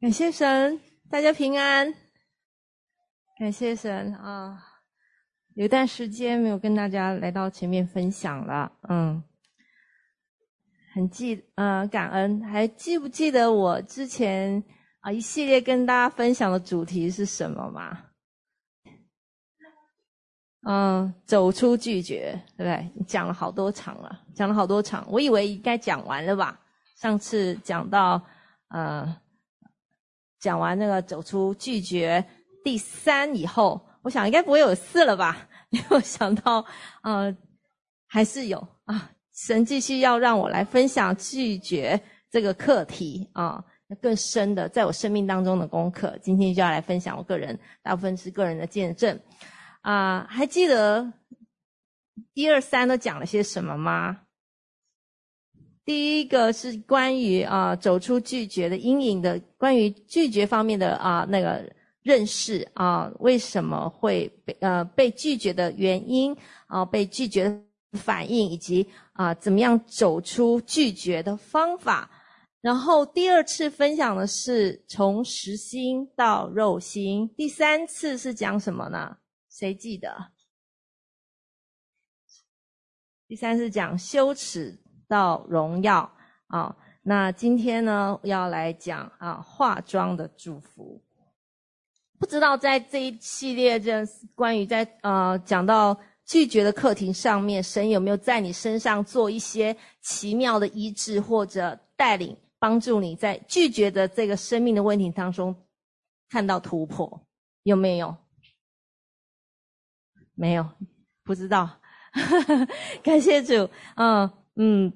感谢神，大家平安。感谢神啊，有一段时间没有跟大家来到前面分享了，嗯，很记，呃，感恩。还记不记得我之前啊一系列跟大家分享的主题是什么吗？嗯，走出拒绝，对不对？你讲了好多场了，讲了好多场，我以为应该讲完了吧？上次讲到，呃。讲完那个走出拒绝第三以后，我想应该不会有四了吧？没有想到，呃，还是有啊。神继续要让我来分享拒绝这个课题啊，更深的在我生命当中的功课。今天就要来分享我个人，大部分是个人的见证啊。还记得一二三都讲了些什么吗？第一个是关于啊走出拒绝的阴影的，关于拒绝方面的啊那个认识啊，为什么会被呃被拒绝的原因啊，被拒绝反应，以及啊怎么样走出拒绝的方法。然后第二次分享的是从实心到肉心，第三次是讲什么呢？谁记得？第三次讲羞耻。到荣耀啊，那今天呢要来讲啊化妆的祝福。不知道在这一系列这关于在呃讲到拒绝的课题上面，神有没有在你身上做一些奇妙的医治，或者带领帮助你在拒绝的这个生命的问题当中看到突破？有没有？没有，不知道。感谢主，嗯嗯。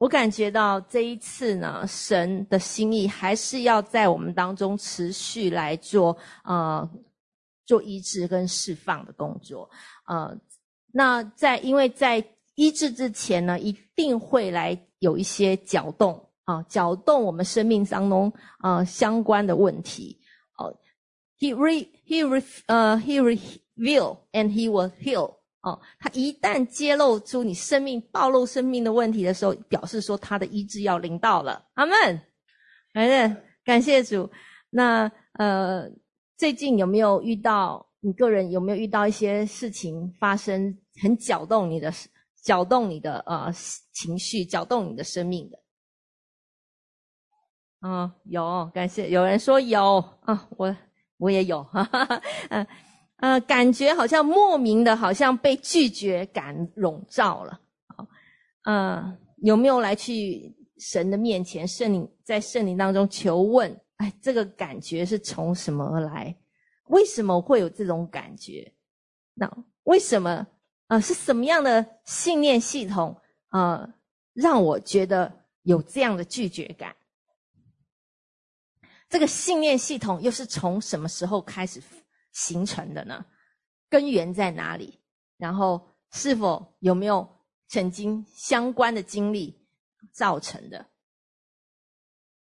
我感觉到这一次呢，神的心意还是要在我们当中持续来做，呃，做医治跟释放的工作。呃，那在因为在医治之前呢，一定会来有一些搅动啊，搅动我们生命当中啊、呃、相关的问题。哦，He re He re 呃 He reveal and He will heal。哦，他一旦揭露出你生命、暴露生命的问题的时候，表示说他的医治要临到了。阿门。反正感谢主。那呃，最近有没有遇到你个人有没有遇到一些事情发生，很搅动你的、搅动你的呃情绪、搅动你的生命的？啊、有，感谢有人说有啊，我我也有，哈哈哈，嗯。呃感觉好像莫名的，好像被拒绝感笼罩了。好，呃，有没有来去神的面前，圣灵在圣灵当中求问？哎，这个感觉是从什么而来？为什么会有这种感觉？那为什么？呃，是什么样的信念系统？呃，让我觉得有这样的拒绝感？这个信念系统又是从什么时候开始形成的呢？根源在哪里？然后是否有没有曾经相关的经历造成的？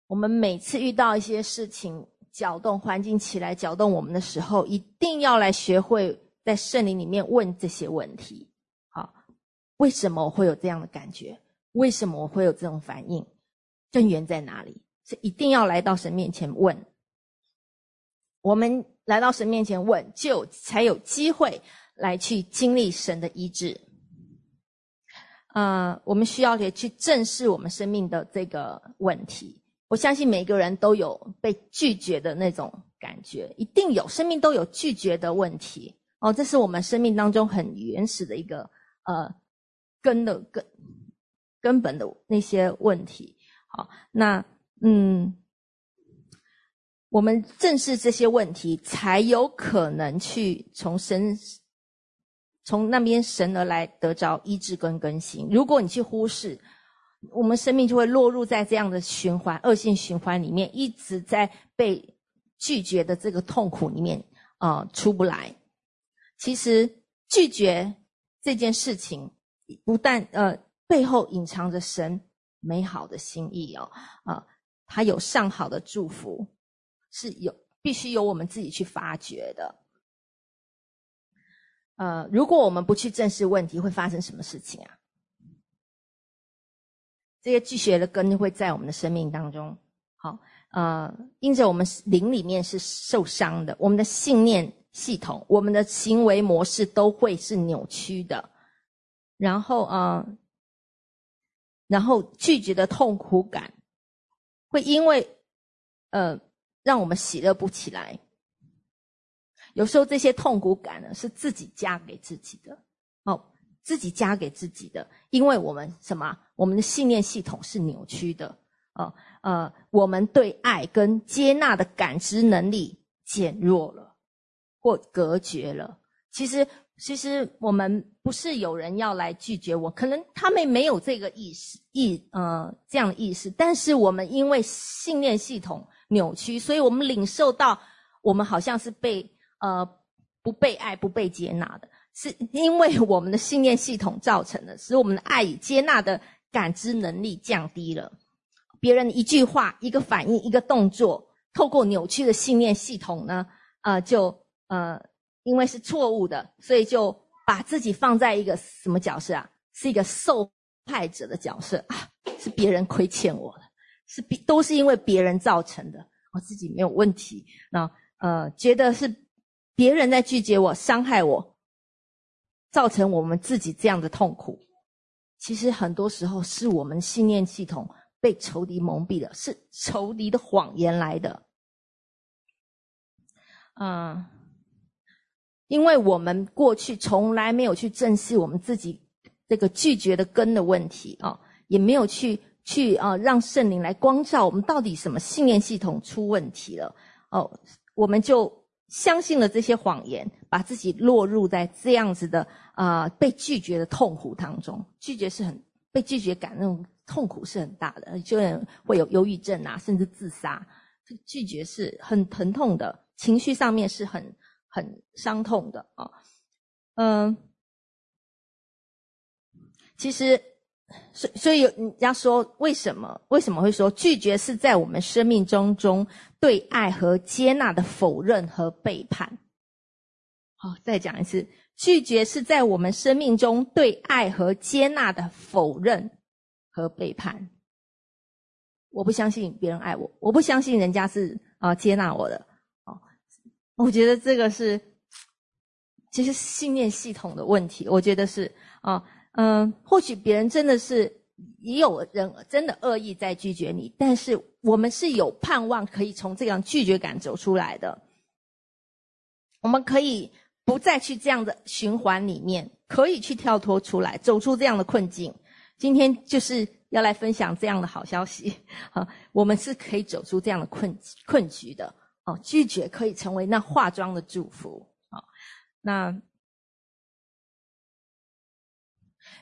我们每次遇到一些事情搅动环境起来搅动我们的时候，一定要来学会在圣灵里面问这些问题。好，为什么我会有这样的感觉？为什么我会有这种反应？根源在哪里？是一定要来到神面前问。我们来到神面前问，就才有机会来去经历神的医治。呃，我们需要也去正视我们生命的这个问题。我相信每个人都有被拒绝的那种感觉，一定有，生命都有拒绝的问题。哦，这是我们生命当中很原始的一个呃根的根根本的那些问题。好，那嗯。我们正视这些问题，才有可能去从神从那边神而来得着医治跟更新。如果你去忽视，我们生命就会落入在这样的循环、恶性循环里面，一直在被拒绝的这个痛苦里面啊、出不来。其实拒绝这件事情，不但呃背后隐藏着神美好的心意哦啊、呃，他有上好的祝福。是有必须由我们自己去发掘的。呃，如果我们不去正视问题，会发生什么事情啊？这些拒绝的根会在我们的生命当中。好，呃，因着我们灵里面是受伤的，我们的信念系统、我们的行为模式都会是扭曲的。然后，呃，然后拒绝的痛苦感会因为，呃，让我们喜乐不起来。有时候这些痛苦感呢，是自己加给自己的，哦，自己加给自己的，因为我们什么？我们的信念系统是扭曲的。呃呃，我们对爱跟接纳的感知能力减弱了，或隔绝了。其实，其实我们不是有人要来拒绝我，可能他们没有这个意识意呃这样的意识，但是我们因为信念系统扭曲，所以我们领受到我们好像是被呃不被爱、不被接纳的，是因为我们的信念系统造成的，使我们的爱与接纳的感知能力降低了。别人一句话、一个反应、一个动作，透过扭曲的信念系统呢，呃，就呃，因为是错误的，所以就把自己放在一个什么角色啊？是一个受害者的角色啊，是别人亏欠我的，是别都是因为别人造成的，我自己没有问题。那呃，觉得是别人在拒绝我、伤害我，造成我们自己这样的痛苦。其实很多时候是我们信念系统。被仇敌蒙蔽了，是仇敌的谎言来的。嗯，因为我们过去从来没有去正视我们自己这个拒绝的根的问题啊，也没有去去啊让圣灵来光照我们到底什么信念系统出问题了哦，我们就相信了这些谎言，把自己落入在这样子的啊被拒绝的痛苦当中。拒绝是很被拒绝感那种。痛苦是很大的，就会有忧郁症啊，甚至自杀。拒绝是很疼痛的，情绪上面是很很伤痛的啊。嗯，其实，所所以人家说，为什么为什么会说拒绝是在我们生命中中对爱和接纳的否认和背叛？好，再讲一次，拒绝是在我们生命中对爱和接纳的否认。和背叛，我不相信别人爱我，我不相信人家是啊接纳我的哦。我觉得这个是其实信念系统的问题。我觉得是啊，嗯，或许别人真的是也有人真的恶意在拒绝你，但是我们是有盼望可以从这样拒绝感走出来的。我们可以不再去这样的循环里面，可以去跳脱出来，走出这样的困境。今天就是要来分享这样的好消息，啊，我们是可以走出这样的困困局的哦。拒绝可以成为那化妆的祝福啊。那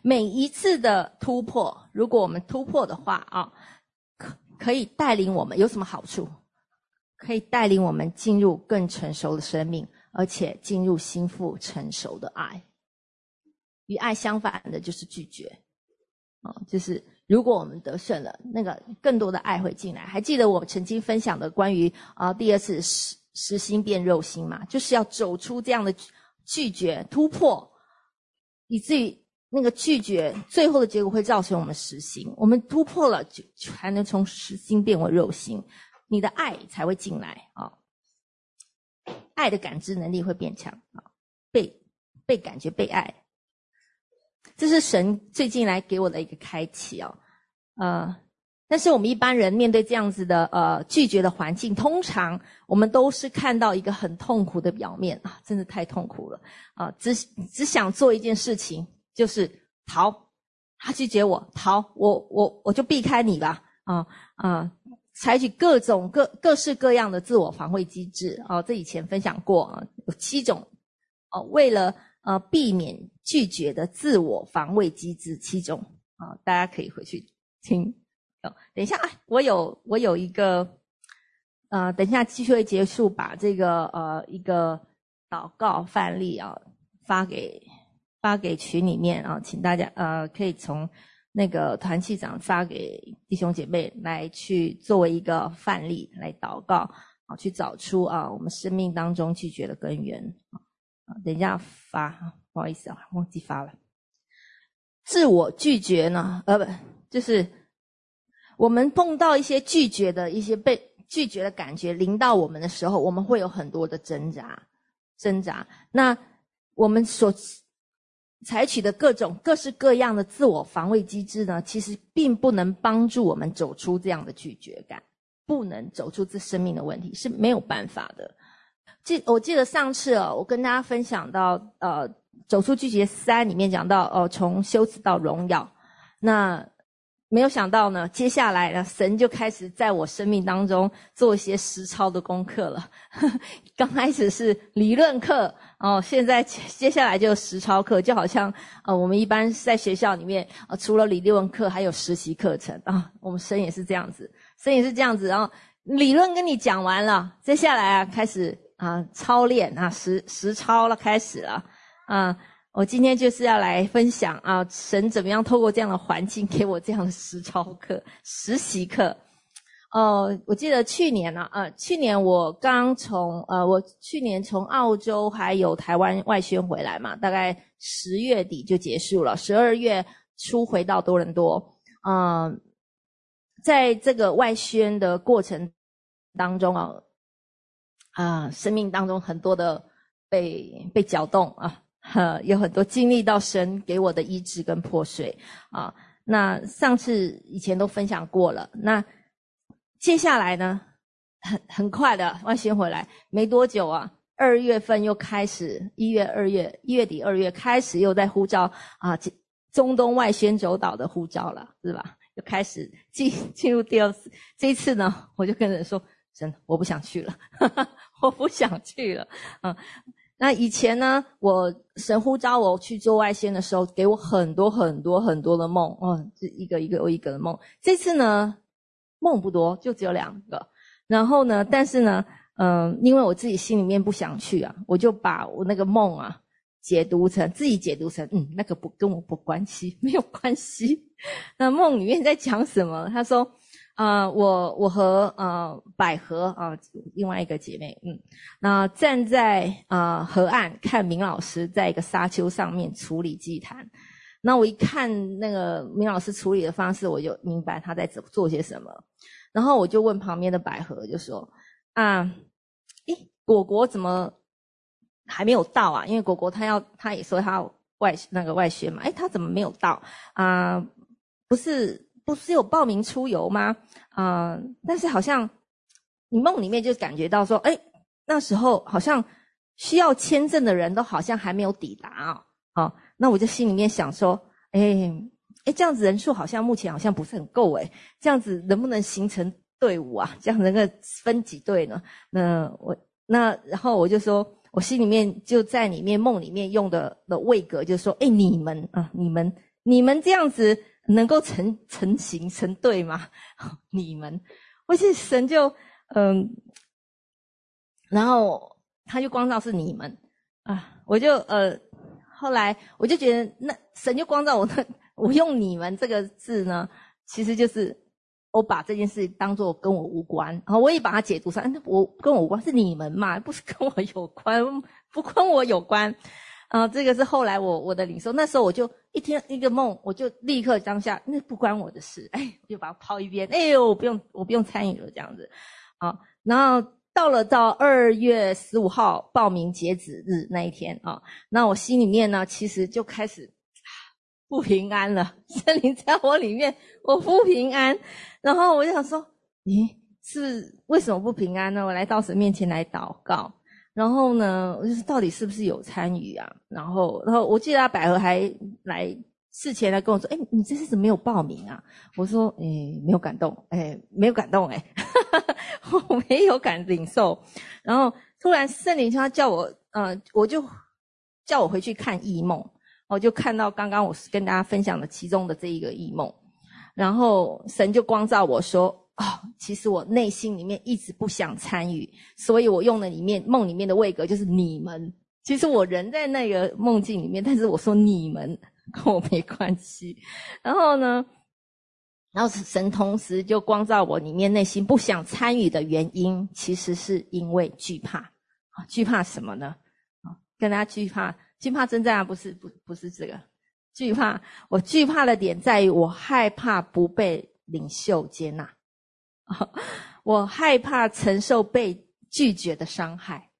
每一次的突破，如果我们突破的话啊，可可以带领我们有什么好处？可以带领我们进入更成熟的生命，而且进入心腹成熟的爱。与爱相反的就是拒绝。啊，就是如果我们得胜了，那个更多的爱会进来。还记得我曾经分享的关于啊第二次实实心变肉心嘛？就是要走出这样的拒绝突破，以至于那个拒绝最后的结果会造成我们实心。我们突破了，就才能从实心变为肉心，你的爱才会进来啊，爱的感知能力会变强啊，被被感觉被爱。这是神最近来给我的一个开启哦，呃，但是我们一般人面对这样子的呃拒绝的环境，通常我们都是看到一个很痛苦的表面啊，真的太痛苦了啊，只只想做一件事情，就是逃，他拒绝我，逃，我我我就避开你吧，啊啊，采取各种各各式各样的自我防卫机制哦，这以前分享过啊，有七种哦，为了。呃，避免拒绝的自我防卫机制七种啊，大家可以回去听。哦，等一下啊，我有我有一个，呃，等一下继续会结束，把这个呃一个祷告范例啊发给发给群里面啊，请大家呃可以从那个团契长发给弟兄姐妹来去作为一个范例来祷告啊，去找出啊我们生命当中拒绝的根源啊。等一下发，不好意思啊，忘记发了。自我拒绝呢？呃，不，就是我们碰到一些拒绝的一些被拒绝的感觉临到我们的时候，我们会有很多的挣扎，挣扎。那我们所采取的各种各式各样的自我防卫机制呢，其实并不能帮助我们走出这样的拒绝感，不能走出这生命的问题是没有办法的。记我记得上次哦，我跟大家分享到，呃，走出拒绝三里面讲到，哦、从羞耻到荣耀，那。没有想到呢，接下来呢，神就开始在我生命当中做一些实操的功课了。刚开始是理论课哦，现在接下来就实操课，就好像呃，我们一般在学校里面呃，除了理论课，还有实习课程啊、我们神也是这样子，神也是这样子。然后理论跟你讲完了，接下来啊，开始啊操练啊实实操了，开始了啊。我今天就是要来分享啊，神怎么样透过这样的环境给我这样的实操课、实习课。哦，我记得去年呢，呃，去年我刚从呃，我去年从澳洲还有台湾外宣回来嘛，大概十月底就结束了，十二月初回到多伦多。嗯，在这个外宣的过程当中啊，啊，生命当中很多的被被搅动啊。呵，有很多经历到神给我的医治跟破碎啊。那上次以前都分享过了。那接下来呢，很很快的外宣回来，没多久啊，二月份又开始，一月、二月、一月底、二月开始又在呼召啊，中东外宣走岛的呼召了，是吧？又开始进进入第二次。这一次呢，我就跟人说，神，我不想去了，我不想去了，嗯。那以前呢，我神呼召我去做外宣的时候，给我很多很多很多的梦，哦，这一个一个又一个的梦。这次呢，梦不多，就只有两个。然后呢，但是呢，嗯、因为我自己心里面不想去啊，我就把我那个梦啊解读成自己解读成，嗯，那个不跟我不关系，没有关系。那梦里面在讲什么？他说。啊、我我和呃百合啊、另外一个姐妹，嗯，那站在啊、河岸看明老师在一个沙丘上面处理祭坛，那我一看那个明老师处理的方式，我就明白他在做做些什么，然后我就问旁边的百合，就说啊，诶，果果怎么还没有到啊？因为果果他要他也说他要外那个外宣嘛，诶，他怎么没有到啊、不是。不是有报名出游吗？啊、但是好像你梦里面就感觉到说，哎，那时候好像需要签证的人都好像还没有抵达啊、哦。哦，那我就心里面想说，哎，哎，这样子人数好像目前好像不是很够哎，这样子能不能形成队伍啊？这样能够分几队呢？那我那然后我就说，我心里面就在里面梦里面用的的位格，就说，哎，你们啊，你们你们这样子。能够成成型成队吗？你们，我是神就嗯，然后他就光照是你们啊，我就呃，后来我就觉得那神就光照我，那我用你们这个字呢，其实就是我把这件事当做跟我无关，然后我也把它解读成，那我跟我无关是你们嘛，不是跟我有关，不跟我有关。啊，这个是后来我我的领受，那时候我就一天一个梦，我就立刻当下，那不关我的事，哎，我就把它抛一边，哎呦，我不用我不用参与了这样子，啊，然后到了到二月十五号报名截止日那一天啊，那我心里面呢，其实就开始不平安了，森林在我里面，我不平安，然后我就想说，咦，是为什么不平安呢？我来到神面前来祷告。然后呢，就是到底是不是有参与啊？然后，然后我记得他百合还来事前来跟我说：“哎，你这次怎么没有报名啊？”我说：“哎，没有感动，哎，没有感动，哎，我没有感领受。”然后突然圣灵他叫我，呃，我就叫我回去看异梦，我就看到刚刚我跟大家分享的其中的这一个异梦，然后神就光照我说。哦，其实我内心里面一直不想参与，所以我用了里面梦里面的位格，就是你们。其实我人在那个梦境里面，但是我说你们跟我没关系。然后呢，然后神同时就光照我里面内心不想参与的原因，其实是因为惧怕。惧怕什么呢？跟大家惧怕，惧怕征战啊，不是不不是这个惧怕。我惧怕的点在于，我害怕不被领袖接纳。我害怕承受被拒绝的伤害，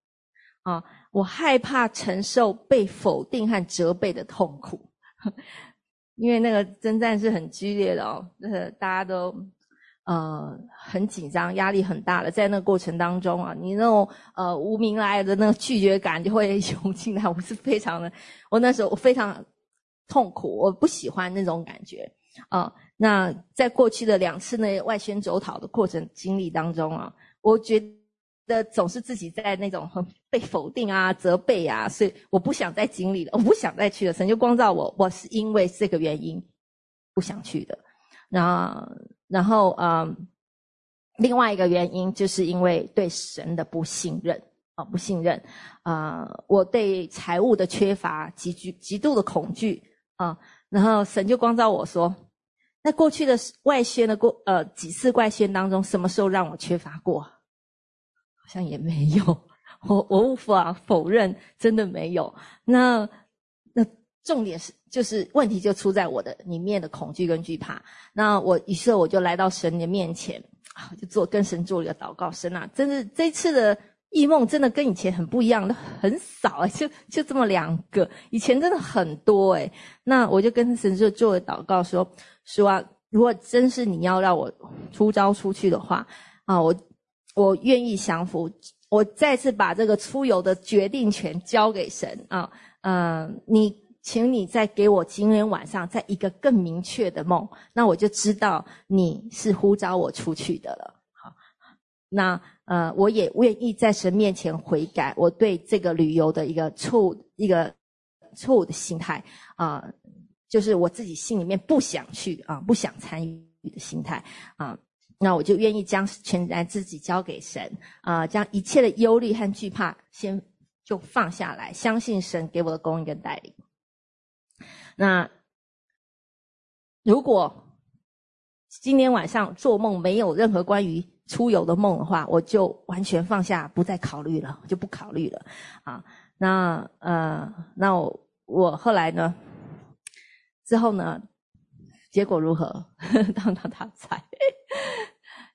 啊，我害怕承受被否定和责备的痛苦，因为那个征战是很激烈的哦，就是，大家都。呃，很紧张，压力很大的，在那个过程当中啊，你那种呃无名来的那个拒绝感就会涌进来。我是非常的，我那时候我非常痛苦，我不喜欢那种感觉啊、那在过去的两次那外宣走讨的过程经历当中啊，我觉的总是自己在那种很被否定啊、责备啊，所以我不想再经历了，我不想再去了。神就光照我，我是因为这个原因不想去的。然后。然后，嗯，另外一个原因就是因为对神的不信任啊，不信任啊，我对财务的缺乏极具极度的恐惧啊。然后神就光照我说，那过去的外宣的过呃几次外宣当中，什么时候让我缺乏过？像也没有，我我无法否认，真的没有。那那。重点是，就是问题就出在我的里面的恐惧跟惧怕。那我于是我就来到神的面前啊，就做跟神做一个祷告。神啊，真是这次的异梦真的跟以前很不一样，很少哎，就就这么两个，以前真的很多哎。那我就跟神就做了祷告说，说啊，如果真是你要让我出招出去的话啊，我我愿意降服，我再次把这个出游的决定权交给神啊，嗯，你。请你再给我今天晚上再一个更明确的梦，那我就知道你是呼召我出去的了。好，那呃，我也愿意在神面前悔改，我对这个旅游的一个错误一个错误的心态啊、就是我自己心里面不想去啊、不想参与的心态啊、那我就愿意将全然自己交给神啊、将一切的忧虑和惧怕先就放下来，相信神给我的供应跟带领。那如果今天晚上做梦没有任何关于出游的梦的话，我就完全放下，不再考虑了，就不考虑了啊。那呃，那我，我后来呢？之后呢？结果如何？当当他猜。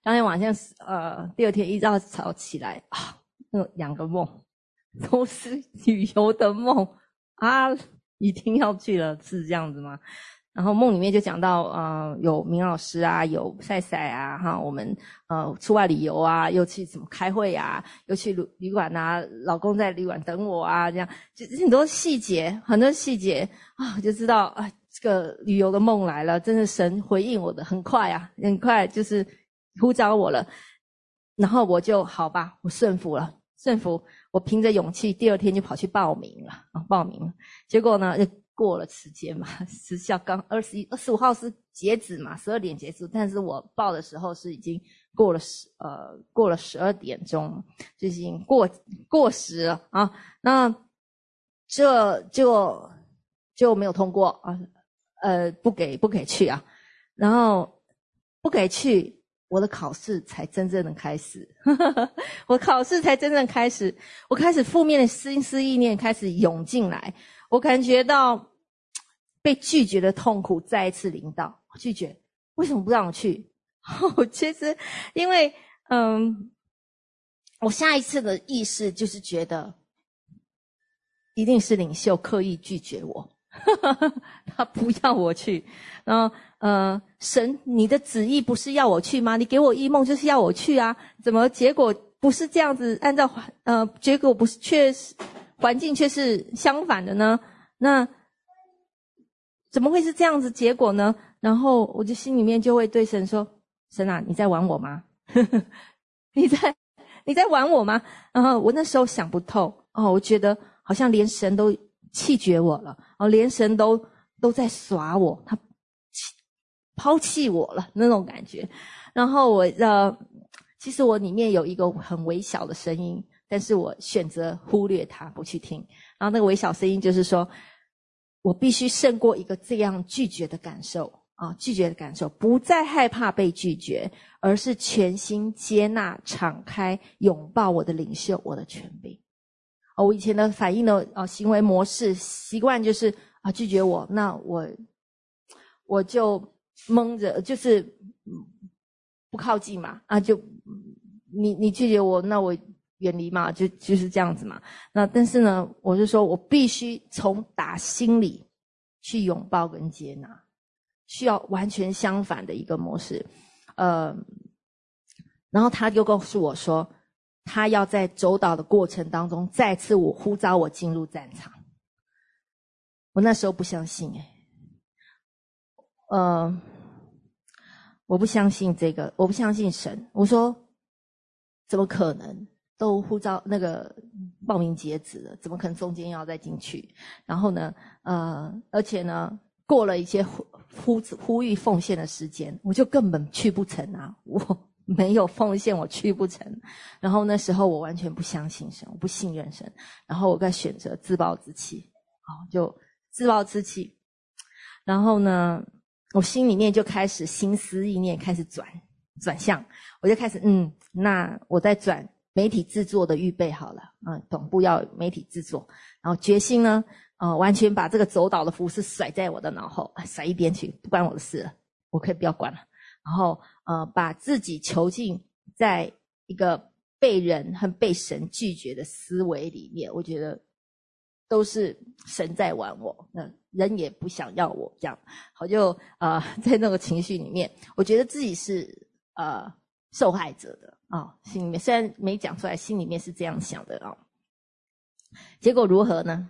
当天晚上呃，第二天一早早起来啊，那两个梦 都是旅游的梦啊。一定要去了，是这样子吗？然后梦里面就讲到，呃，有明老师啊，有赛赛啊，哈，我们呃出外旅游啊，又去怎么开会啊，又去旅旅馆啊，老公在旅馆等我啊，这样就很多细节，很多细节啊，就知道啊，这个旅游的梦来了，真的神回应我的很快啊，很快就是呼召我了，然后我就好吧，我顺服了，顺服。我凭着勇气，第二天就跑去报名了啊！报名，结果呢，就过了时间嘛，时效刚二十一、二十五号是截止嘛，十二点结束。但是我报的时候是已经过了十呃，过了十二点钟，就已经过过时了啊。那这就就没有通过啊，呃，不给不给去啊，然后不给去。我的考试才真正的开始，我考试才真正开始，我开始负面的心思意念开始涌进来，我感觉到被拒绝的痛苦再一次临到。拒绝，为什么不让我去？其实因为，嗯，我下一次的意识就是觉得，一定是领袖刻意拒绝我。他不要我去，然后呃，神，你的旨意不是要我去吗？你给我异梦就是要我去啊，怎么结果不是这样子？按照环呃，结果不是，却是环境却是相反的呢？那怎么会是这样子结果呢？然后我就心里面就会对神说：“神啊，你在玩我吗？你在你在玩我吗？”然后我那时候想不透哦，我觉得好像连神都。弃绝我了，哦，连神都都在耍我，他抛弃我了那种感觉。然后我呃，其实我里面有一个很微小的声音，但是我选择忽略它，不去听。然后那个微小声音就是说，我必须胜过一个这样拒绝的感受啊，拒绝的感受，不再害怕被拒绝，而是全心接纳、敞开、拥抱我的领袖，我的权柄。哦，我以前的反应的啊行为模式习惯就是啊拒绝我，那我我就蒙着，就是不靠近嘛，啊就你你拒绝我，那我远离嘛，就就是这样子嘛。那但是呢，我就说我必须从打心里去拥抱跟接纳，需要完全相反的一个模式。呃，然后他就告诉我说，他要在走岛的过程当中再次我呼召我进入战场。我那时候不相信，哎，呃，我不相信这个，我不相信神。我说。怎么可能？都呼召那个报名截止了，怎么可能中间要再进去？然后呢，呃，而且呢，过了一些呼呼呼吁奉献的时间，我就根本去不成啊！我没有奉献，我去不成。然后那时候我完全不相信神，我不信任神。然后我该选择自暴自弃，好，就自暴自弃。然后呢，我心里面就开始心思意念开始转。转向，我就开始嗯，那我在转媒体制作的预备好了，嗯，总部要媒体制作，然后决心呢，呃，完全把这个走岛的服事甩在我的脑后，甩一边去，不关我的事了，我可以不要管了。然后呃，把自己囚禁在一个被人和被神拒绝的思维里面，我觉得都是神在玩我，那人也不想要我这样，我就呃在那个情绪里面，我觉得自己是。呃，受害者的啊、心里面虽然没讲出来，心里面是这样想的啊、结果如何呢？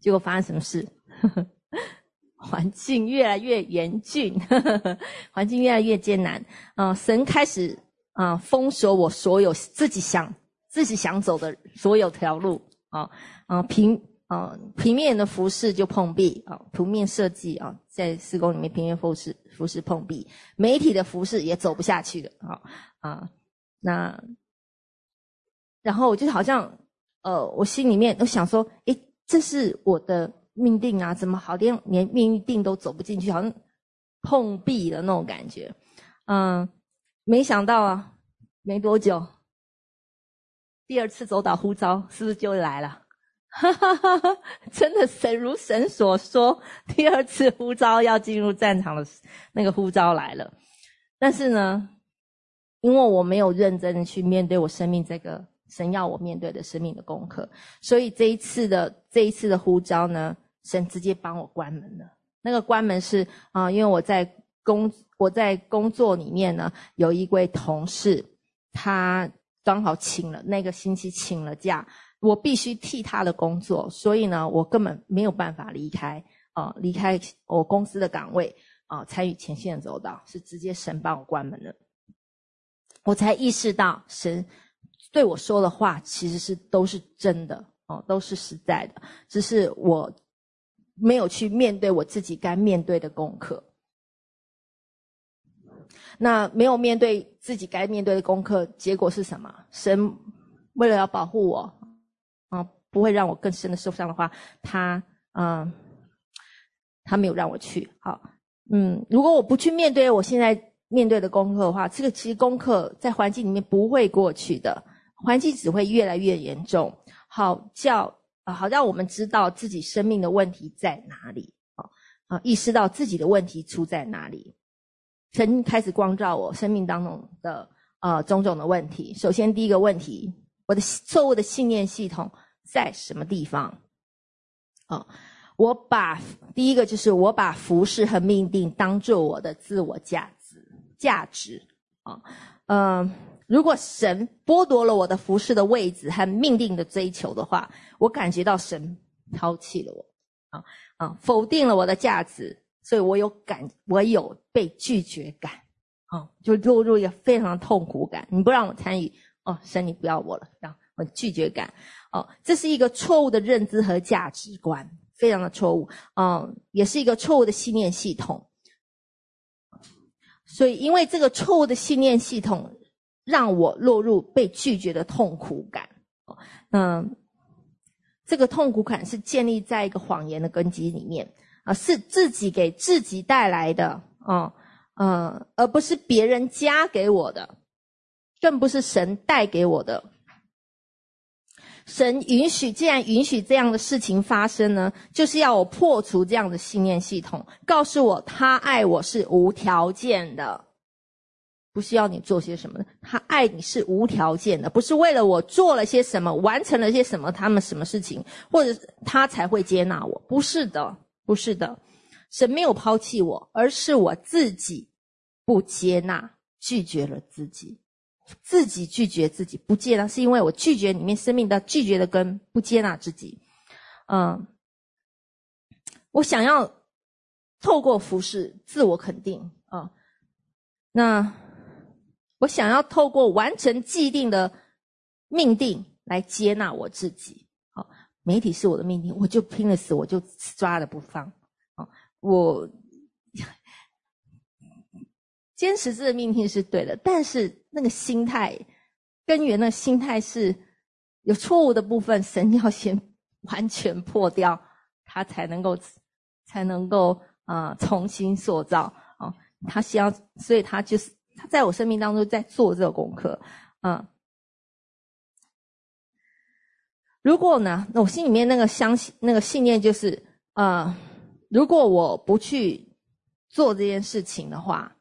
结果发生什么事？环境越来越严峻，环境越来越艰难啊、神开始啊、封锁我所有自己想自己想走的所有条路啊啊、呃！平啊、平面的服饰就碰壁啊，平面设计啊，在施工里面平面服饰。服饰碰壁，媒体的服饰也走不下去的啊啊！那然后我就好像呃，我心里面都想说，诶，这是我的命定啊，怎么好像连命定都走不进去，好像碰壁的那种感觉。嗯，没想到啊，没多久，第二次走岛呼召是不是就来了？哈哈哈哈真的神如神所说，第二次呼召要进入战场的那个呼召来了。但是呢，因为我没有认真去面对我生命这个神要我面对的生命的功课，所以这一次的这一次的呼召呢，神直接帮我关门了。那个关门是啊，因为我在工我在工作里面呢，有一位同事，他刚好请了那个星期请了假。我必须替他的工作，所以呢，我根本没有办法离开啊、离开我公司的岗位啊、参与前线的走道，是直接神帮我关门了。我才意识到神对我说的话其实是都是真的哦、都是实在的，只是我没有去面对我自己该面对的功课。那没有面对自己该面对的功课，结果是什么？神为了要保护我。不会让我更深的受伤的话，他，嗯，他没有让我去。好，嗯，如果我不去面对我现在面对的功课的话，这个其实功课在环境里面不会过去的，环境只会越来越严重。好叫啊，好让我们知道自己生命的问题在哪里。啊啊，意识到自己的问题出在哪里，神开始光照我生命当中的呃种种的问题。首先，第一个问题，我的错误的信念系统。在什么地方？哦，我把第一个就是我把服饰和命定当做我的自我价值价值啊，嗯、如果神剥夺了我的服饰的位置和命定的追求的话，我感觉到神抛弃了我啊啊，否定了我的价值，所以我有感，我有被拒绝感啊，就落入一个非常痛苦感。你不让我参与，哦，神你不要我了，这样我拒绝感。哦，这是一个错误的认知和价值观，非常的错误。嗯，也是一个错误的信念系统。所以，因为这个错误的信念系统，让我落入被拒绝的痛苦感。嗯，这个痛苦感是建立在一个谎言的根基里面啊，是自己给自己带来的。啊嗯，而不是别人加给我的，更不是神带给我的。神允许，既然允许这样的事情发生呢，就是要我破除这样的信念系统，告诉我他爱我是无条件的。不需要你做些什么，他爱你是无条件的，不是为了我做了些什么，完成了些什么，他们什么事情，或者他才会接纳我，不是的，不是的，神没有抛弃我，而是我自己不接纳，拒绝了自己，自己拒绝自己，不接纳，是因为我拒绝里面生命的拒绝的根，不接纳自己，嗯，我想要透过服饰自我肯定啊、那。我想要透过完成既定的命定来接纳我自己。好，媒体是我的命定，我就拼了死，我就抓了不放。好，我坚持这个命定是对的，但是那个心态根源，那个心态是有错误的部分，神 要先完全破掉，他才能够才能够啊、重新塑造。哦，他需要，所以他就是。他在我生命当中在做这个功课，嗯，如果呢，那我心里面那个相信那个信念就是，呃，如果我不去做这件事情的话，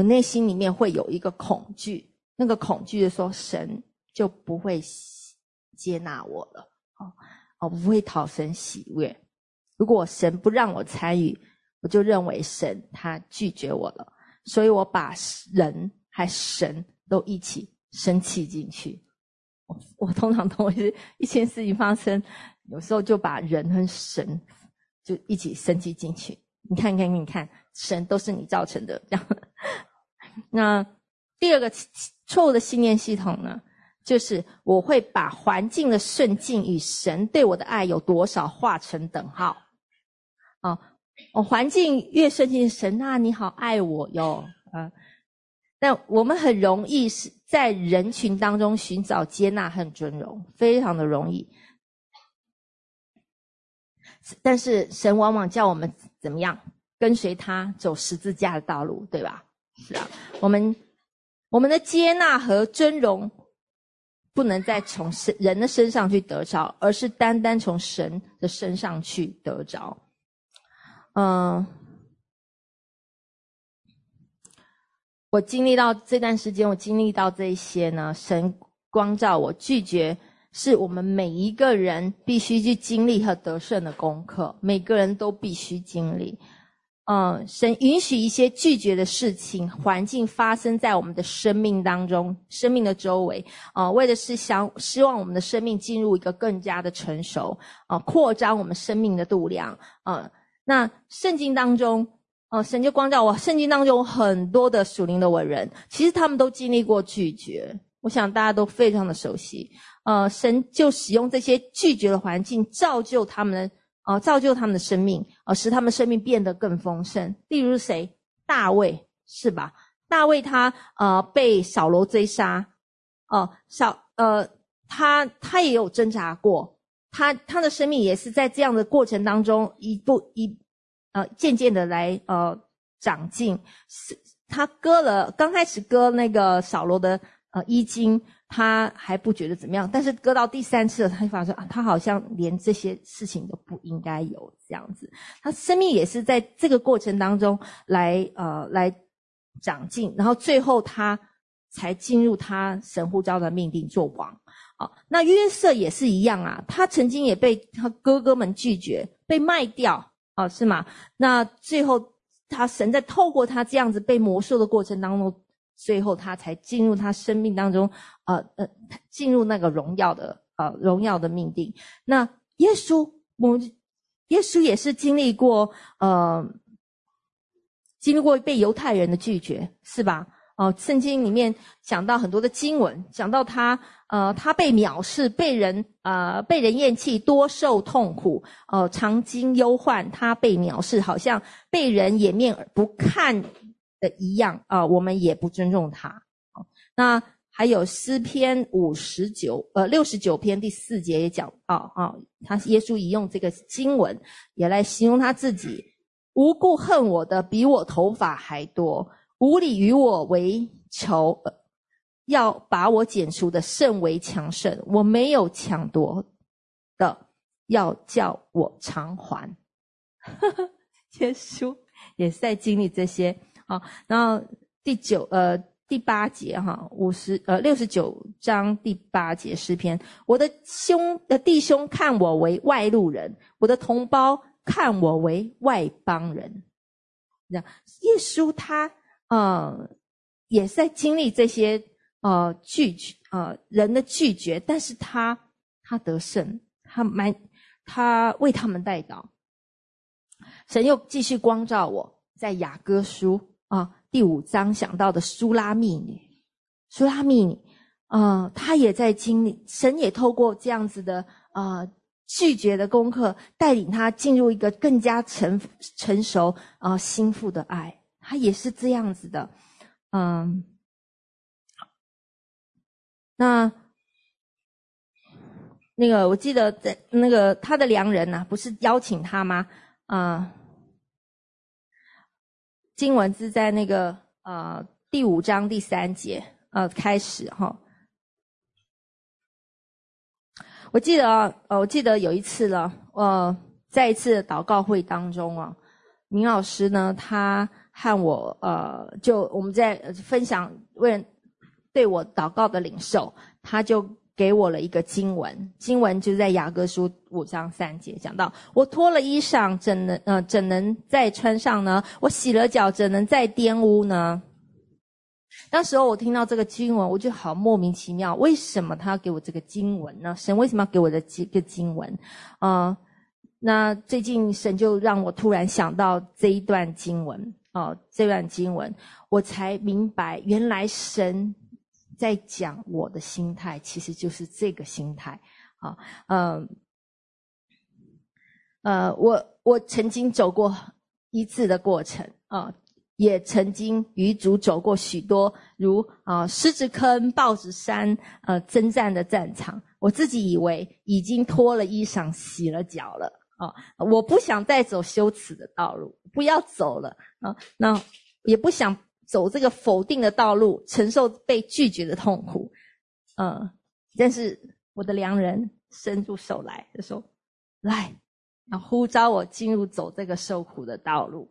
我内心里面会有一个恐惧，那个恐惧就是说神就不会接纳我了，哦，我不会讨神喜悦。如果神不让我参与，我就认为神他拒绝我了。所以我把人还神都一起生气进去。我我通常都是一件事情发生，有时候就把人和神就一起生气进去。你看看，你看，神都是你造成的，这样。那第二个错误的信念系统呢，就是我会把环境的顺境与神对我的爱有多少画成等号。啊。哦，环境越顺境，神啊，你好爱我哟，啊！但我们很容易是在人群当中寻找接纳和尊荣，非常的容易。但是神往往叫我们怎么样跟随他走十字架的道路，对吧？是啊，我们我们的接纳和尊荣不能再从人的身上去得着，而是单单从神的身上去得着。嗯，我经历到这段时间，我经历到这些呢，神光照我，拒绝是我们每一个人必须去经历和得胜的功课，每个人都必须经历。嗯，神允许一些拒绝的事情、环境发生在我们的生命当中、生命的周围，啊，为的是想希望我们的生命进入一个更加的成熟，啊，扩张我们生命的度量，啊。那圣经当中，哦，神就光照我。圣经当中很多的属灵的伟人，其实他们都经历过拒绝。我想大家都非常的熟悉。呃，神就使用这些拒绝的环境，造就他们的造就他们的生命，呃，使他们生命变得更丰盛。例如谁？大卫，是吧？大卫他呃被扫罗追杀，哦、扫呃他他也有挣扎过。他他的生命也是在这样的过程当中一步一呃渐渐的来呃长进。是他割了刚开始割那个扫罗的呃衣襟，他还不觉得怎么样，但是割到第三次了，他就发现啊，他好像连这些事情都不应该有这样子。他生命也是在这个过程当中来呃来长进，然后最后他才进入他神呼召的命定做王。好，那约瑟也是一样啊，他曾经也被他哥哥们拒绝，被卖掉，哦，是吗？那最后他神在透过他这样子被魔兽的过程当中，最后他才进入他生命当中，呃呃，进入那个荣耀的呃荣耀的命定。那耶稣，我耶稣也是经历过，呃，经历过被犹太人的拒绝，是吧？哦，圣经里面讲到很多的经文，讲到他，呃，他被藐视，被人，呃，被人厌弃，多受痛苦，呃，常经忧患，他被藐视，好像被人掩面而不看的一样，啊、我们也不尊重他。那还有诗篇五十九，呃，六十九篇第四节也讲，啊、哦、啊，他耶稣引用这个经文，也来形容他自己，无故恨我的比我头发还多。无理与我为仇，要把我剪除的甚为强盛。我没有抢夺的，要叫我偿还。呵呵，耶稣也是在经历这些啊。然后第九呃第八节哈，五十呃六十九章第八节诗篇，我的兄呃弟兄看我为外路人，我的同胞看我为外邦人。那，耶稣他、呃、也在经历这些呃拒绝呃人的拒绝，但是他他得胜，他蛮他为他们代祷。神又继续光照我，在雅歌书啊、第五章想到的苏拉密女，苏拉密女，啊、她也在经历，神也透过这样子的啊、拒绝的功课，带领她进入一个更加成成熟啊、心腹的爱，她也是这样子的，嗯，那那个我记得在那个他的良人呐、不是邀请他吗？啊、经文是在那个呃第五章第三节呃开始哈。我记得呃我记得有一次了呃在一次祷告会当中啊，明老师呢他和我呃就我们在分享为对我祷告的领受，他就。给我了一个经文，经文就在雅各书五章三节讲到：我脱了衣裳，怎能呃怎能再穿上呢？我洗了脚，怎能再玷污呢？当时候我听到这个经文，我就好莫名其妙，为什么他要给我这个经文呢？神为什么要给我的这个经文？啊、那最近神就让我突然想到这一段经文啊、这段经文，我才明白原来神。在讲我的心态，其实就是这个心态啊，嗯，呃，我我曾经走过一次的过程啊，也曾经与主走过许多如啊狮子坑、豹子山呃征战的战场。我自己以为已经脱了衣裳、洗了脚了啊，我不想再走羞耻的道路，不要走了啊，那也不想。走这个否定的道路，承受被拒绝的痛苦，嗯，但是我的良人伸出手来，就说：“来，然后呼召我进入走这个受苦的道路。”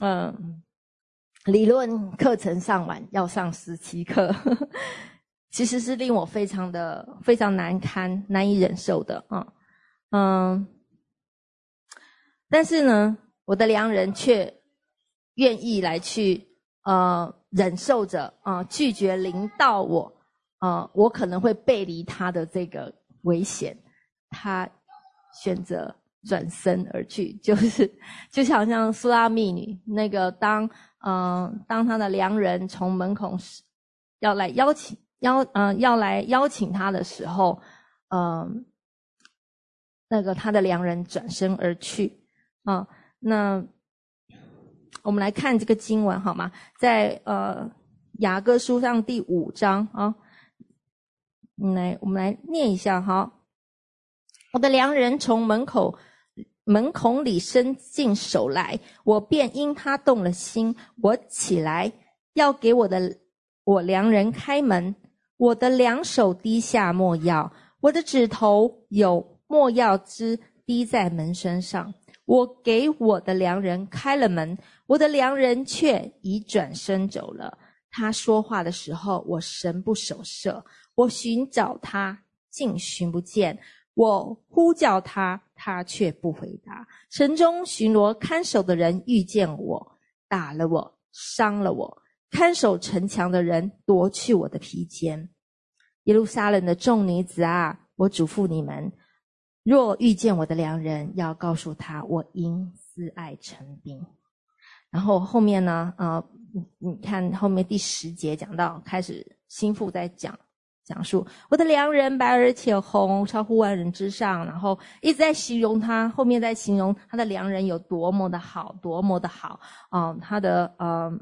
嗯，理论课程上完要上十七课，其实是令我非常的非常难堪、难以忍受的啊，嗯，但是呢，我的良人却愿意来去。呃，忍受着啊、拒绝临到我，啊、我可能会背离他的这个危险，他选择转身而去，就是就好像苏拉密女那个当，嗯、当他的良人从门口要来邀请邀，嗯、要来邀请他的时候，嗯、那个他的良人转身而去，啊、那。我们来看这个经文好吗？在呃雅歌书上第五章啊，来我们来念一下哈。我的良人从门口门孔里伸进手来，我便因他动了心。我起来要给我的我良人开门，我的两手滴下没药，我的指头有没药汁滴在门身上。我给我的良人开了门。我的良人却已转身走了。他说话的时候，我神不守舍。我寻找他，竟寻不见。我呼叫他，他却不回答。城中巡逻看守的人遇见我，打了我，伤了我。看守城墙的人夺去我的披肩。耶路撒冷的众女子啊，我嘱咐你们：若遇见我的良人，要告诉他，我因思爱成冰。然后后面呢？呃，你看后面第十节讲到，开始心腹在讲讲述我的良人白而且红，超乎万人之上。然后一直在形容他，后面在形容他的良人有多么的好，多么的好啊、他的呃，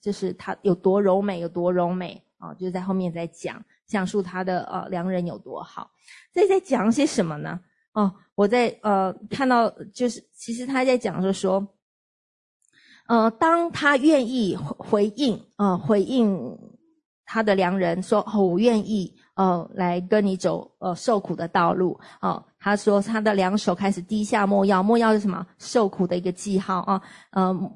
就是他有多柔美，有多柔美啊、就在后面在讲讲述他的呃良人有多好。这在讲些什么呢？哦、我在呃看到就是其实他在讲就说。呃，当他愿意回应，呃，回应他的良人说：“哦，我愿意，呃，来跟你走，呃，受苦的道路。”哦，他说他的两手开始滴下没药，没药是什么？受苦的一个记号啊。嗯、呃，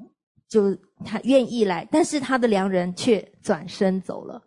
就他愿意来，但是他的良人却转身走了。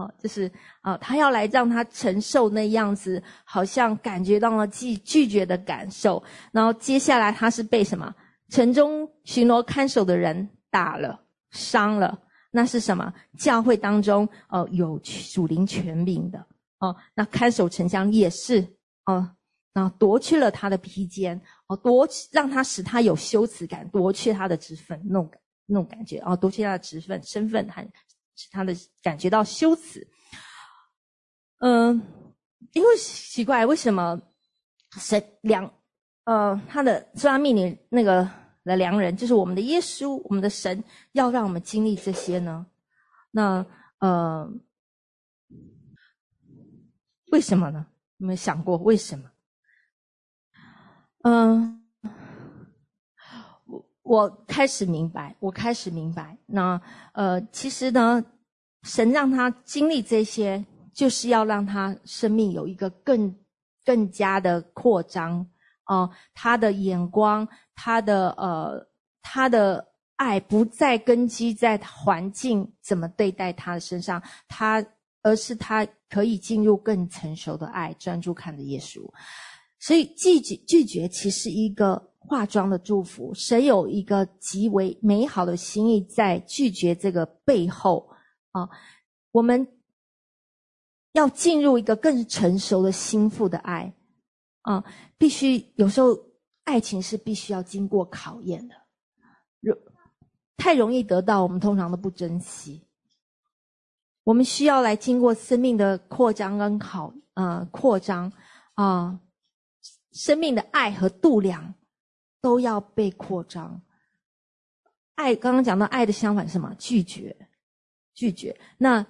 哦，就是啊，他要来让他承受那样子，好像感觉到了拒拒绝的感受。然后接下来他是被什么？城中巡逻看守的人打了，伤了。那是什么？教会当中哦，有属灵权柄的哦，那看守城墙也是哦，然后夺去了他的披肩哦，夺去让他使他有羞耻感，夺去他的职分，那种那种感觉哦，夺去他的职分身份，还使他的感觉到羞耻。嗯，因为奇怪，为什么神良呃他的虽然命令那个？的良人就是我们的耶稣，我们的神要让我们经历这些呢？那呃，为什么呢？有没有想过为什么？嗯、我开始明白，我开始明白。那呃，其实呢，神让他经历这些，就是要让他生命有一个更更加的扩张。哦、呃，他的眼光，他的呃，他的爱不再根基在环境怎么对待他的身上，他而是他可以进入更成熟的爱，专注看着耶稣。所以拒绝拒绝其实一个化妆的祝福，谁有一个极为美好的心意在拒绝这个背后啊、我们要进入一个更成熟的心腹的爱。啊、必须有时候爱情是必须要经过考验的，容太容易得到，我们通常都不珍惜。我们需要来经过生命的扩张跟考，呃，扩张啊、生命的爱和度量都要被扩张。爱刚刚讲到爱的相反是什么？拒绝，拒绝。那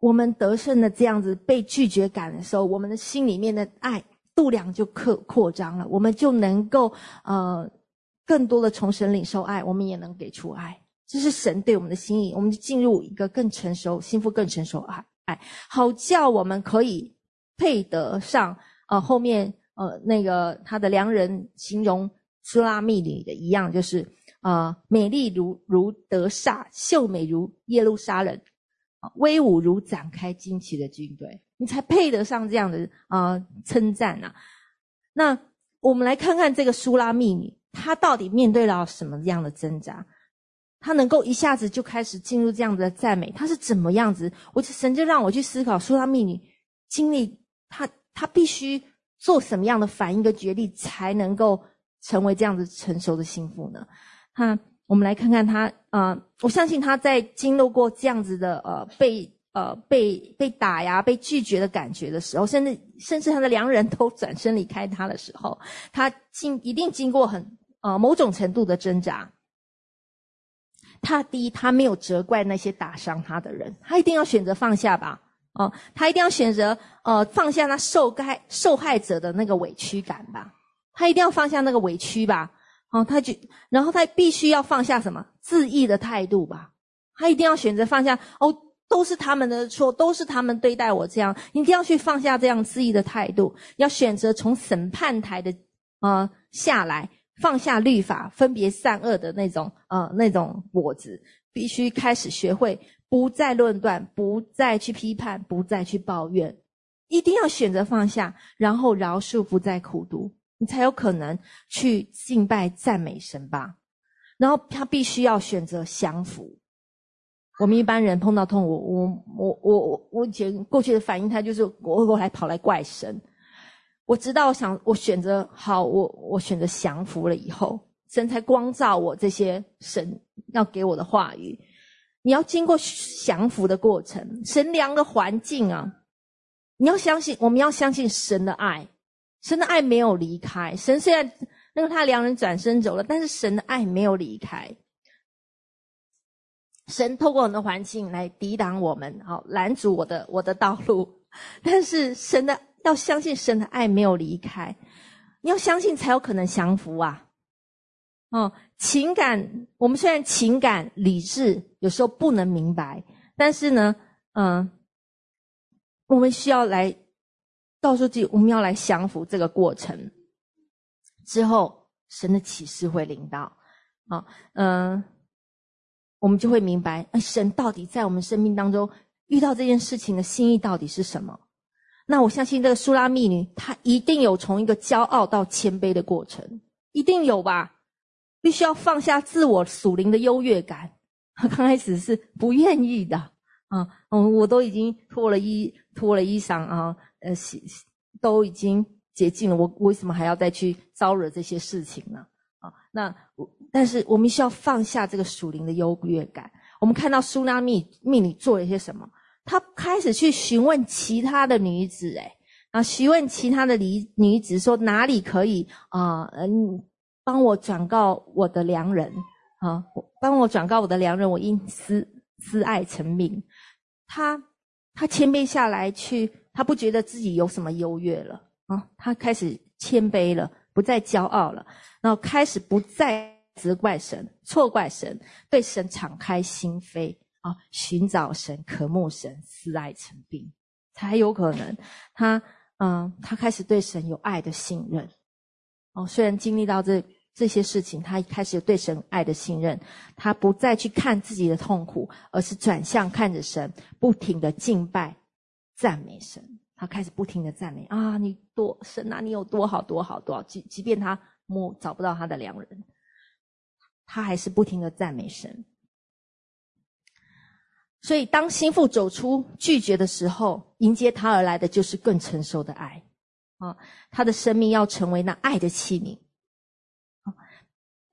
我们得胜的这样子被拒绝感的时候，我们的心里面的爱。度量就扩扩张了，我们就能够呃更多的从神领受爱，我们也能给出爱，这是神对我们的心意，我们就进入一个更成熟、心腹、更成熟爱爱，好叫我们可以配得上呃后面呃那个他的良人形容苏拉密女的一样，就是呃美丽如如德萨，秀美如耶路撒冷，威武如展开旌旗的军队。你才配得上这样的啊、称赞啊！那我们来看看这个苏拉密女，她到底面对了什么样的挣扎？他能够一下子就开始进入这样的赞美，他是怎么样子？我就神就让我去思考苏拉密女经历他，他必须做什么样的反应跟决定，才能够成为这样子成熟的幸福呢？哈，我们来看看他啊、呃，我相信他在经历过这样子的呃被。呃，被被打呀，被拒绝的感觉的时候，甚至甚至他的良人都转身离开他的时候，他经一定经过很呃某种程度的挣扎。他第一，他没有责怪那些打伤他的人，他一定要选择放下吧。哦、他一定要选择呃放下那受害受害者的那个委屈感吧。他一定要放下那个委屈吧。哦、他就然后他必须要放下什么自义的态度吧。他一定要选择放下哦。都是他们的错，都是他们对待我这样，一定要去放下这样自义的态度，要选择从审判台的呃下来，放下律法，分别善恶的那种呃那种果子，必须开始学会不再论断，不再去批判，不再去抱怨，一定要选择放下，然后饶恕，不再苦读，才有可能去敬拜赞美神吧。然后他必须要选择降服。我们一般人碰到痛，我我我我我以前过去的反应，他就是我我来跑来怪神。我知道，我想我选择好，我我选择降服了以后，神才光照我这些神要给我的话语。你要经过降服的过程，神良的环境啊，你要相信，我们要相信神的爱，神的爱没有离开。神虽然那个他良人转身走了，但是神的爱没有离开。神透过很多环境来抵挡我们，好拦阻我的我的道路。但是神的要相信神的爱没有离开，你要相信才有可能降服啊。哦，情感我们虽然情感理智有时候不能明白，但是呢，嗯、我们需要来告诉自己，我们要来降服这个过程之后，神的启示会领到。啊、嗯、我们就会明白，哎，神到底在我们生命当中遇到这件事情的心意到底是什么？那我相信这个苏拉密女，她一定有从一个骄傲到谦卑的过程，一定有吧？必须要放下自我属灵的优越感。她 刚开始是不愿意的啊，嗯，我都已经脱了衣脱了衣裳啊，呃，洗都已经洁净了，我为什么还要再去招惹这些事情呢？啊，那但是我们需要放下这个属灵的优越感。我们看到苏拉密密里做了一些什么？他开始去询问其他的女子，诶，啊，询问其他的女女子说哪里可以啊？嗯，帮我转告我的良人啊，帮我转告我的良人，我因思思爱成名。他他谦卑下来去，他不觉得自己有什么优越了啊，他开始谦卑了，不再骄傲了，然后开始不再责怪神、错怪神，对神敞开心扉。啊，寻找神，渴慕神，思爱成病，才有可能他，嗯，他开始对神有爱的信任。哦，虽然经历到这这些事情，他开始有对神爱的信任，他不再去看自己的痛苦，而是转向看着神，不停的敬拜、赞美神。他开始不停的赞美啊，你多神啊，你有多好多好多好，即即便他摸找不到他的良人，他还是不停的赞美神。所以，当心腹走出拒绝的时候，迎接他而来的就是更成熟的爱，啊，他的生命要成为那爱的器皿，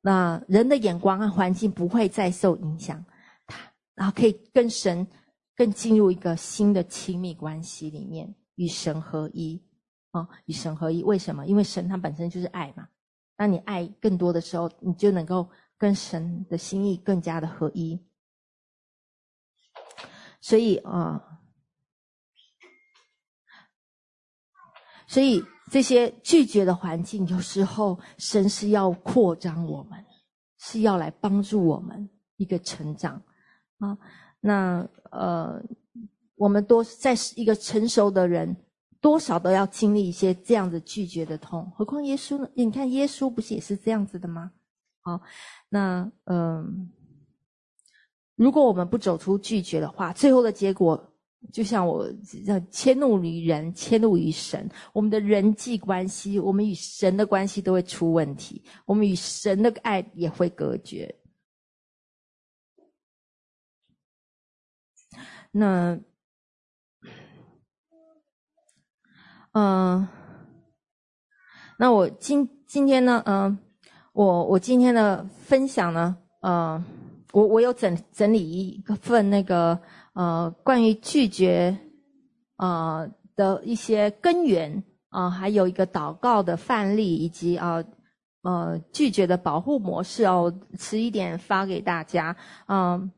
那人的眼光和环境不会再受影响，他然后可以跟神更进入一个新的亲密关系里面，与神合一，啊，与神合一。为什么？因为神他本身就是爱嘛。当你爱更多的时候，你就能够跟神的心意更加的合一。所以啊，所以这些拒绝的环境，有时候神是要扩张我们，是要来帮助我们一个成长啊。那呃，我们多在一个成熟的人，多少都要经历一些这样的拒绝的痛。何况耶稣呢？你看耶稣不是也是这样子的吗？好，那嗯。如果我们不走出拒绝的话，最后的结果就像我这样迁怒于人，迁怒于神。我们的人际关系，我们与神的关系都会出问题，我们与神的爱也会隔绝。那，嗯、那我今今天呢，嗯、我我今天的分享呢，嗯、我我有整整理一份那个呃关于拒绝呃的一些根源啊、还有一个祷告的范例，以及啊呃，拒绝的保护模式哦，迟一点发给大家。嗯、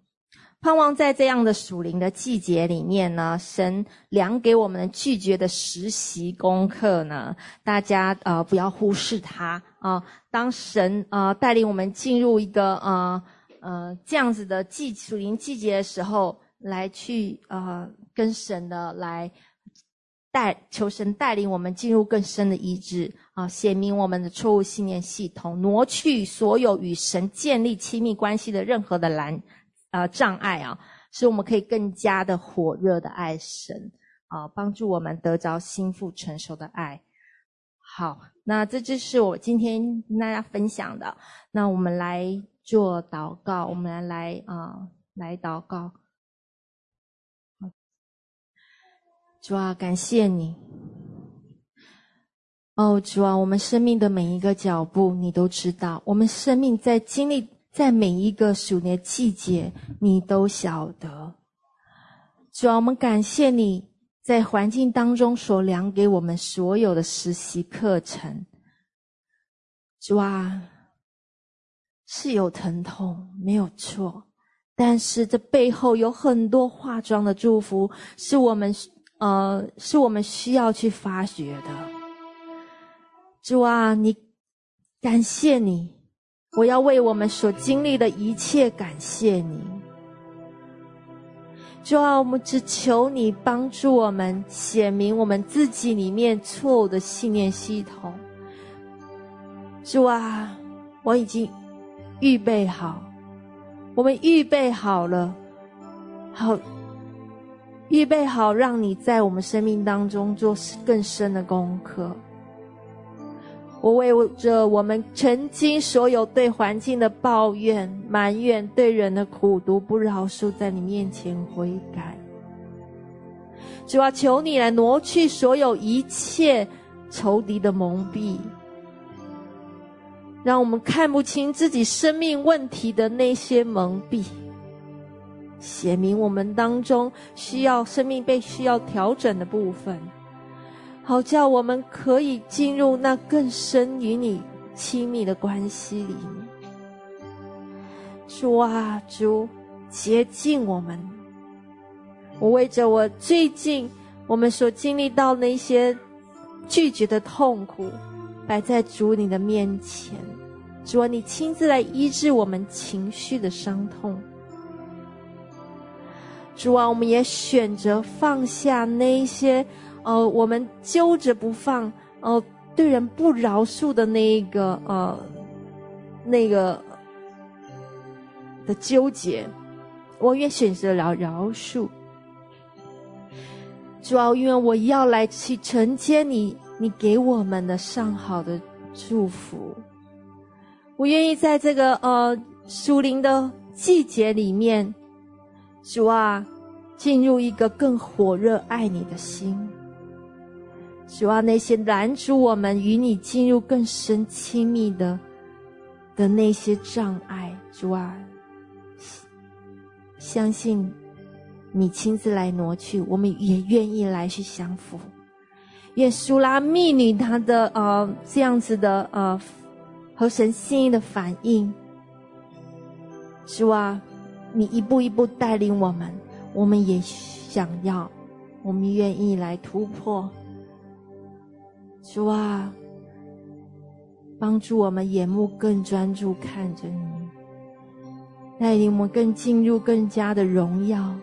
盼望在这样的属灵的季节里面呢，神量给我们的拒绝的实习功课呢，大家呃不要忽视它啊、当神呃带领我们进入一个呃。呃，这样子的季属灵季节的时候，来去呃跟神的来带求神带领我们进入更深的医治啊，显明我们的错误信念系统，挪去所有与神建立亲密关系的任何的拦呃障碍啊，使我们可以更加的火热的爱神啊，帮助我们得着心腹成熟的爱。好，那这就是我今天跟大家分享的。那我们来。做祷告，我们来来啊，来祷告。主啊，感谢你。哦，主啊，我们生命的每一个脚步，你都知道；我们生命在经历在每一个属灵的季节，你都晓得。主啊，我们感谢你在环境当中所量给我们所有的实习课程。主啊。是有疼痛，没有错，但是这背后有很多化妆的祝福，是我们呃，是我们需要去发掘的。主啊，你感谢你，我要为我们所经历的一切感谢你。主啊，我们只求你帮助我们显明我们自己里面错误的信念系统。主啊，我已经。预备好，我们预备好了，好，预备好让你在我们生命当中做更深的功课。我为着我们曾经所有对环境的抱怨、埋怨，对人的苦读、不饶恕，在你面前悔改。主啊，求你来挪去所有一切仇敌的蒙蔽，让我们看不清自己生命问题的那些蒙蔽，写明我们当中需要生命被需要调整的部分。好叫我们可以进入那更深与你亲密的关系里面。主啊，主，洁净我们。我为着我最近我们所经历到那些拒绝的痛苦，摆在主你的面前。主啊，你亲自来医治我们情绪的伤痛。主啊，我们也选择放下那一些。呃，我们揪着不放，呃，对人不饶恕的那一个，呃，那个的纠结，我愿选择饶饶恕。主要因为我要来去承接你，你给我们的上好的祝福。我愿意在这个呃属灵的季节里面，主啊，进入一个更火热爱你的心。主啊，那些拦阻我们与你进入更深亲密的的那些障碍，主啊，相信你亲自来挪去，我们也愿意来去降服。愿苏拉密女她的呃这样子的呃和神心意的反应，主啊，你一步一步带领我们，我们也想要，我们愿意来突破。主啊，帮助我们眼目更专注看着你，带领我们更进入更加的荣耀、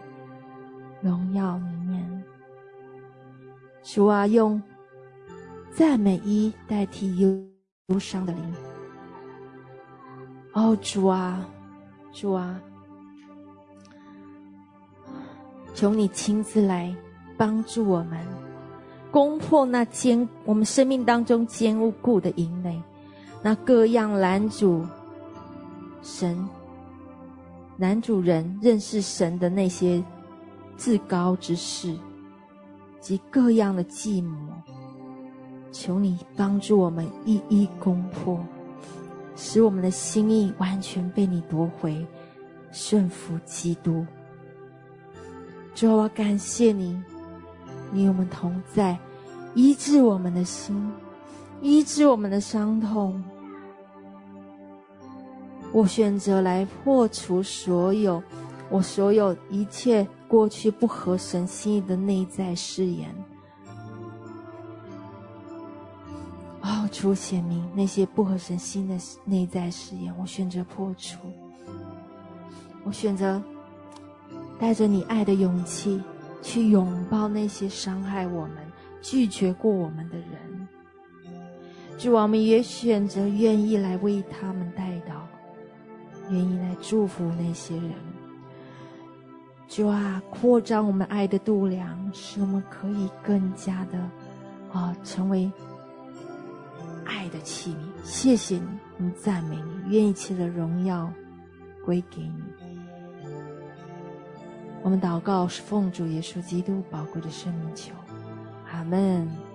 荣耀里面。主啊，用赞美一代替忧忧伤的灵。哦，主啊，主啊，求你亲自来帮助我们。攻破那坚我们生命当中坚固的营垒，那各样拦阻神、男主人认识神的那些至高之事及各样的计谋，求你帮助我们一一攻破，使我们的心意完全被你夺回，顺服基督。主啊，我感谢你。你与我们同在，医治我们的心，医治我们的伤痛。我选择来破除所有我所有一切过去不合神心意的内在誓言。哦，主显明那些不合神心的内在誓言，我选择破除。我选择带着你爱的勇气。去拥抱那些伤害我们、拒绝过我们的人，主，我们也选择愿意来为他们代祷，愿意来祝福那些人。主啊，扩张我们爱的度量，使我们可以更加的啊，成为爱的器皿。谢谢你，我们赞美你，愿一切的荣耀归给你。我们祷告是奉主耶稣基督宝贵的生命求，阿门。